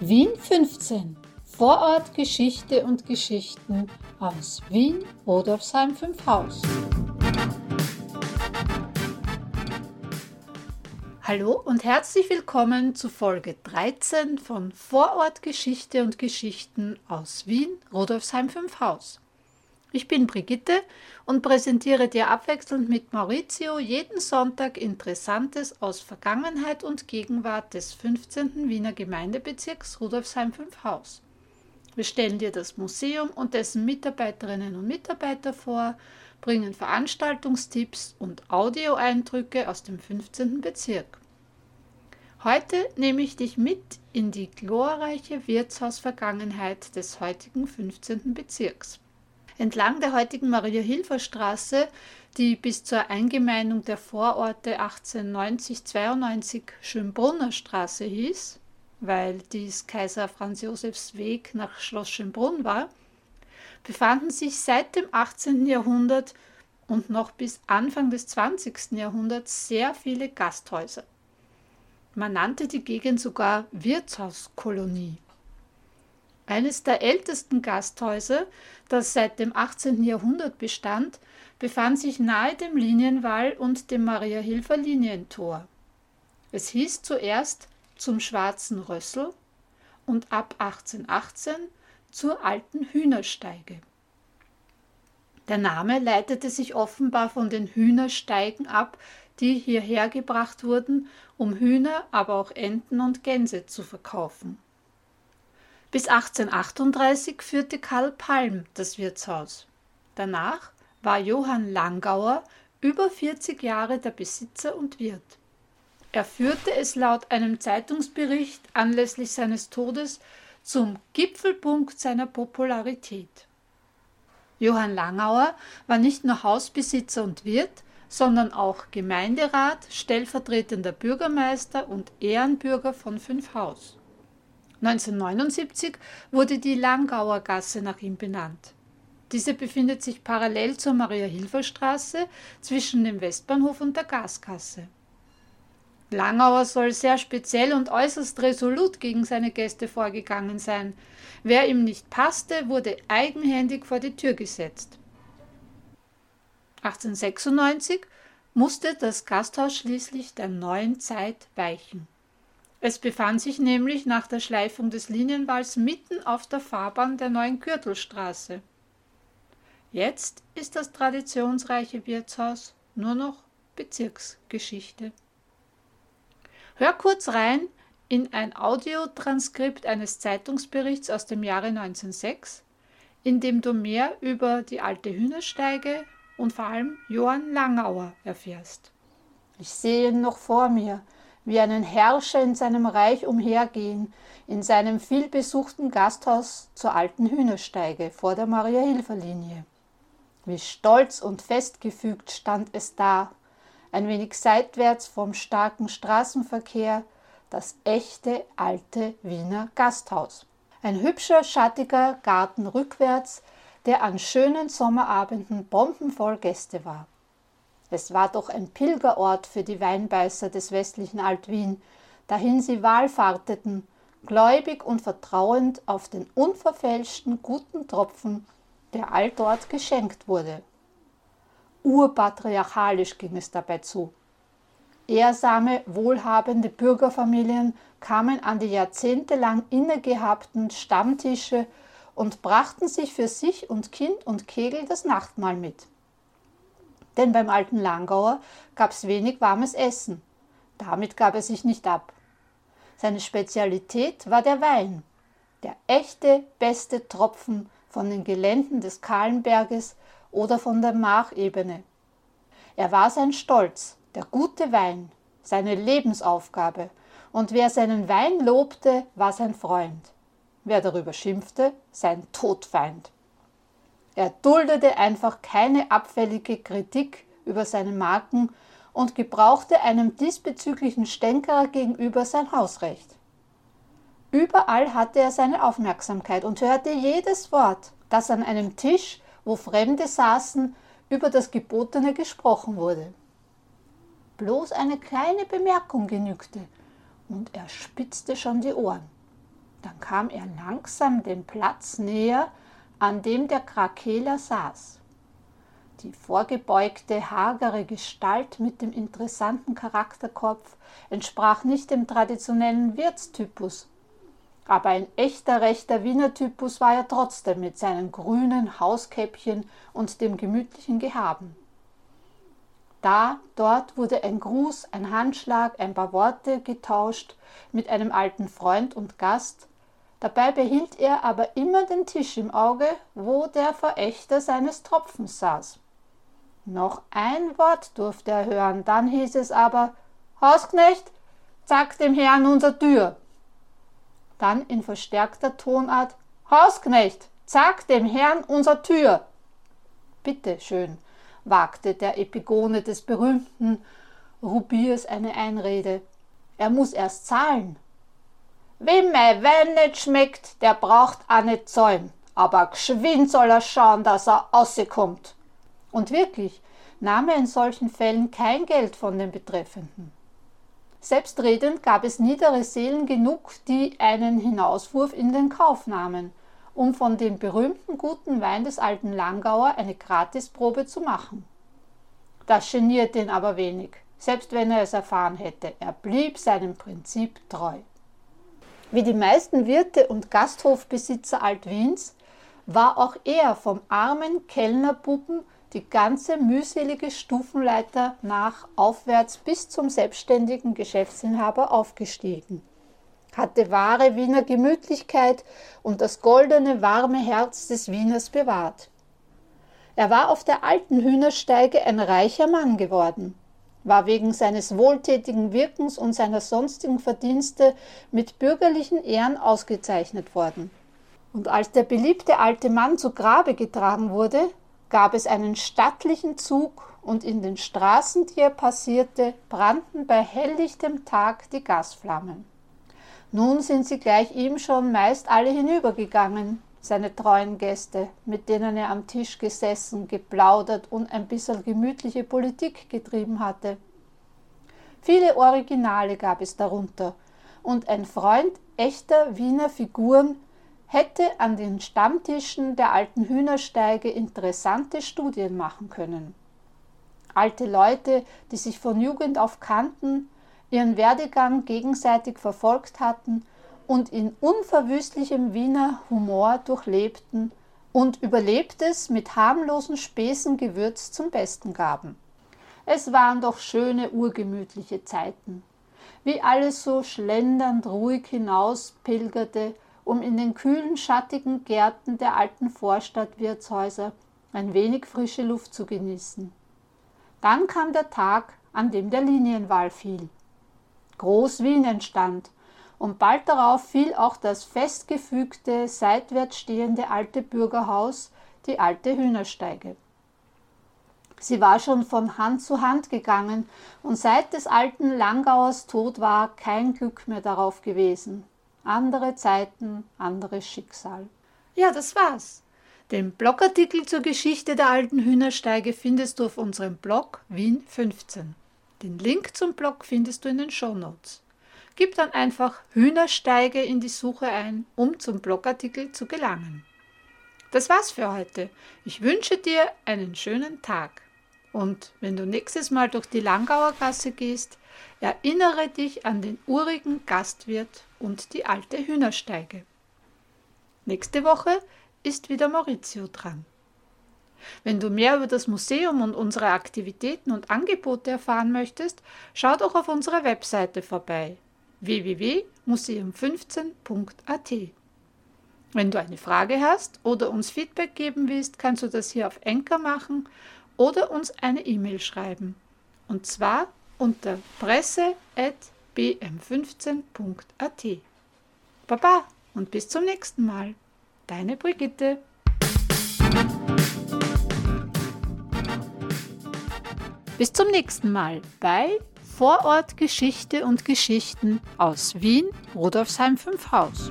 Wien 15. Vorort Geschichte und Geschichten aus Wien, Rodolfsheim 5 Haus. Hallo und herzlich willkommen zu Folge 13 von Vorort Geschichte und Geschichten aus Wien, Rodolfsheim 5 Haus. Ich bin Brigitte und präsentiere dir abwechselnd mit Maurizio jeden Sonntag Interessantes aus Vergangenheit und Gegenwart des 15. Wiener Gemeindebezirks Rudolfsheim 5 Haus. Wir stellen dir das Museum und dessen Mitarbeiterinnen und Mitarbeiter vor, bringen Veranstaltungstipps und Audioeindrücke aus dem 15. Bezirk. Heute nehme ich dich mit in die glorreiche Wirtshausvergangenheit des heutigen 15. Bezirks. Entlang der heutigen Maria-Hilfer-Straße, die bis zur Eingemeindung der Vororte 1890-92 Schönbrunner Straße hieß, weil dies Kaiser Franz Josefs Weg nach Schloss Schönbrunn war, befanden sich seit dem 18. Jahrhundert und noch bis Anfang des 20. Jahrhunderts sehr viele Gasthäuser. Man nannte die Gegend sogar Wirtshauskolonie. Eines der ältesten Gasthäuser, das seit dem 18. Jahrhundert bestand, befand sich nahe dem Linienwall und dem Mariahilfer Linientor. Es hieß zuerst zum Schwarzen Rössel und ab 1818 zur Alten Hühnersteige. Der Name leitete sich offenbar von den Hühnersteigen ab, die hierher gebracht wurden, um Hühner, aber auch Enten und Gänse zu verkaufen. Bis 1838 führte Karl Palm das Wirtshaus. Danach war Johann Langauer über 40 Jahre der Besitzer und Wirt. Er führte es laut einem Zeitungsbericht anlässlich seines Todes zum Gipfelpunkt seiner Popularität. Johann Langauer war nicht nur Hausbesitzer und Wirt, sondern auch Gemeinderat, stellvertretender Bürgermeister und Ehrenbürger von Fünfhaus. 1979 wurde die Langauer Gasse nach ihm benannt. Diese befindet sich parallel zur Maria-Hilfer-Straße zwischen dem Westbahnhof und der Gaskasse. Langauer soll sehr speziell und äußerst resolut gegen seine Gäste vorgegangen sein. Wer ihm nicht passte, wurde eigenhändig vor die Tür gesetzt. 1896 musste das Gasthaus schließlich der neuen Zeit weichen. Es befand sich nämlich nach der Schleifung des Linienwalls mitten auf der Fahrbahn der neuen Gürtelstraße. Jetzt ist das traditionsreiche Wirtshaus nur noch Bezirksgeschichte. Hör kurz rein in ein Audiotranskript eines Zeitungsberichts aus dem Jahre 1906, in dem du mehr über die alte Hühnersteige und vor allem Johann Langauer erfährst. Ich sehe ihn noch vor mir, wie einen Herrscher in seinem Reich umhergehen, in seinem vielbesuchten Gasthaus zur alten Hühnersteige vor der Maria-Hilfer-Linie. Wie stolz und festgefügt stand es da, ein wenig seitwärts vom starken Straßenverkehr, das echte alte Wiener Gasthaus. Ein hübscher, schattiger Garten rückwärts, der an schönen Sommerabenden bombenvoll Gäste war. Es war doch ein Pilgerort für die Weinbeißer des westlichen Altwien, dahin sie wallfahrteten, gläubig und vertrauend auf den unverfälschten guten Tropfen, der all dort geschenkt wurde. Urpatriarchalisch ging es dabei zu. Ehrsame, wohlhabende Bürgerfamilien kamen an die jahrzehntelang innegehabten Stammtische und brachten sich für sich und Kind und Kegel das Nachtmahl mit denn beim alten Langauer gab es wenig warmes Essen. Damit gab er sich nicht ab. Seine Spezialität war der Wein, der echte, beste Tropfen von den Geländen des Kahlenberges oder von der Machebene. Er war sein Stolz, der gute Wein, seine Lebensaufgabe, und wer seinen Wein lobte, war sein Freund. Wer darüber schimpfte, sein Todfeind. Er duldete einfach keine abfällige Kritik über seine Marken und gebrauchte einem diesbezüglichen Stänkerer gegenüber sein Hausrecht. Überall hatte er seine Aufmerksamkeit und hörte jedes Wort, das an einem Tisch, wo Fremde saßen, über das Gebotene gesprochen wurde. Bloß eine kleine Bemerkung genügte, und er spitzte schon die Ohren. Dann kam er langsam dem Platz näher, an dem der Krakeler saß. Die vorgebeugte, hagere Gestalt mit dem interessanten Charakterkopf entsprach nicht dem traditionellen Wirtstypus, aber ein echter rechter Wiener Typus war er trotzdem mit seinen grünen Hauskäppchen und dem gemütlichen Gehaben. Da, dort wurde ein Gruß, ein Handschlag, ein paar Worte getauscht mit einem alten Freund und Gast. Dabei behielt er aber immer den Tisch im Auge, wo der Verächter seines Tropfens saß. Noch ein Wort durfte er hören, dann hieß es aber Hausknecht, zack dem Herrn unser Tür. Dann in verstärkter Tonart Hausknecht, zack dem Herrn unser Tür. Bitte schön, wagte der Epigone des berühmten Rubiers eine Einrede. Er muss erst zahlen. Wem mein Wein nicht schmeckt, der braucht auch nicht zahlen. Aber geschwind soll er schauen, dass er rauskommt. Und wirklich nahm er in solchen Fällen kein Geld von den Betreffenden. Selbstredend gab es niedere Seelen genug, die einen Hinauswurf in den Kauf nahmen, um von dem berühmten guten Wein des alten Langauer eine Gratisprobe zu machen. Das genierte ihn aber wenig, selbst wenn er es erfahren hätte. Er blieb seinem Prinzip treu. Wie die meisten Wirte und Gasthofbesitzer Altwiens war auch er vom armen Kellnerbuben die ganze mühselige Stufenleiter nach aufwärts bis zum selbstständigen Geschäftsinhaber aufgestiegen hatte wahre Wiener Gemütlichkeit und das goldene, warme Herz des Wieners bewahrt. Er war auf der alten Hühnersteige ein reicher Mann geworden, war wegen seines wohltätigen Wirkens und seiner sonstigen Verdienste mit bürgerlichen Ehren ausgezeichnet worden. Und als der beliebte alte Mann zu Grabe getragen wurde, gab es einen stattlichen Zug und in den Straßen, die er passierte, brannten bei helllichtem Tag die Gasflammen. Nun sind sie gleich ihm schon meist alle hinübergegangen, seine treuen Gäste, mit denen er am Tisch gesessen, geplaudert und ein bisschen gemütliche Politik getrieben hatte. Viele Originale gab es darunter, und ein Freund echter Wiener Figuren hätte an den Stammtischen der alten Hühnersteige interessante Studien machen können. Alte Leute, die sich von Jugend auf kannten, ihren Werdegang gegenseitig verfolgt hatten und in unverwüstlichem Wiener Humor durchlebten und Überlebtes mit harmlosen Späßen gewürzt zum Besten gaben. Es waren doch schöne urgemütliche Zeiten, wie alles so schlendernd ruhig hinauspilgerte, um in den kühlen, schattigen Gärten der alten Vorstadtwirtshäuser ein wenig frische Luft zu genießen. Dann kam der Tag, an dem der Linienwahl fiel. Groß-Wien entstand, und bald darauf fiel auch das festgefügte, seitwärts stehende alte Bürgerhaus, die alte Hühnersteige. Sie war schon von Hand zu Hand gegangen, und seit des alten Langauers Tod war kein Glück mehr darauf gewesen. Andere Zeiten, anderes Schicksal. Ja, das war's. Den Blogartikel zur Geschichte der alten Hühnersteige findest du auf unserem Blog Wien 15. Den Link zum Blog findest du in den Show Notes. Gib dann einfach Hühnersteige in die Suche ein, um zum Blogartikel zu gelangen. Das war's für heute. Ich wünsche dir einen schönen Tag. Und wenn du nächstes Mal durch die Langauer Gasse gehst, erinnere dich an den urigen Gastwirt und die alte Hühnersteige. Nächste Woche ist wieder Maurizio dran. Wenn du mehr über das Museum und unsere Aktivitäten und Angebote erfahren möchtest, schau doch auf unserer Webseite vorbei www.museum15.at. Wenn du eine Frage hast oder uns Feedback geben willst, kannst du das hier auf Enker machen oder uns eine E-Mail schreiben. Und zwar unter presse.bm15.at. Baba und bis zum nächsten Mal. Deine Brigitte. Bis zum nächsten Mal bei Vorort Geschichte und Geschichten aus Wien, Rudolfsheim 5 Haus.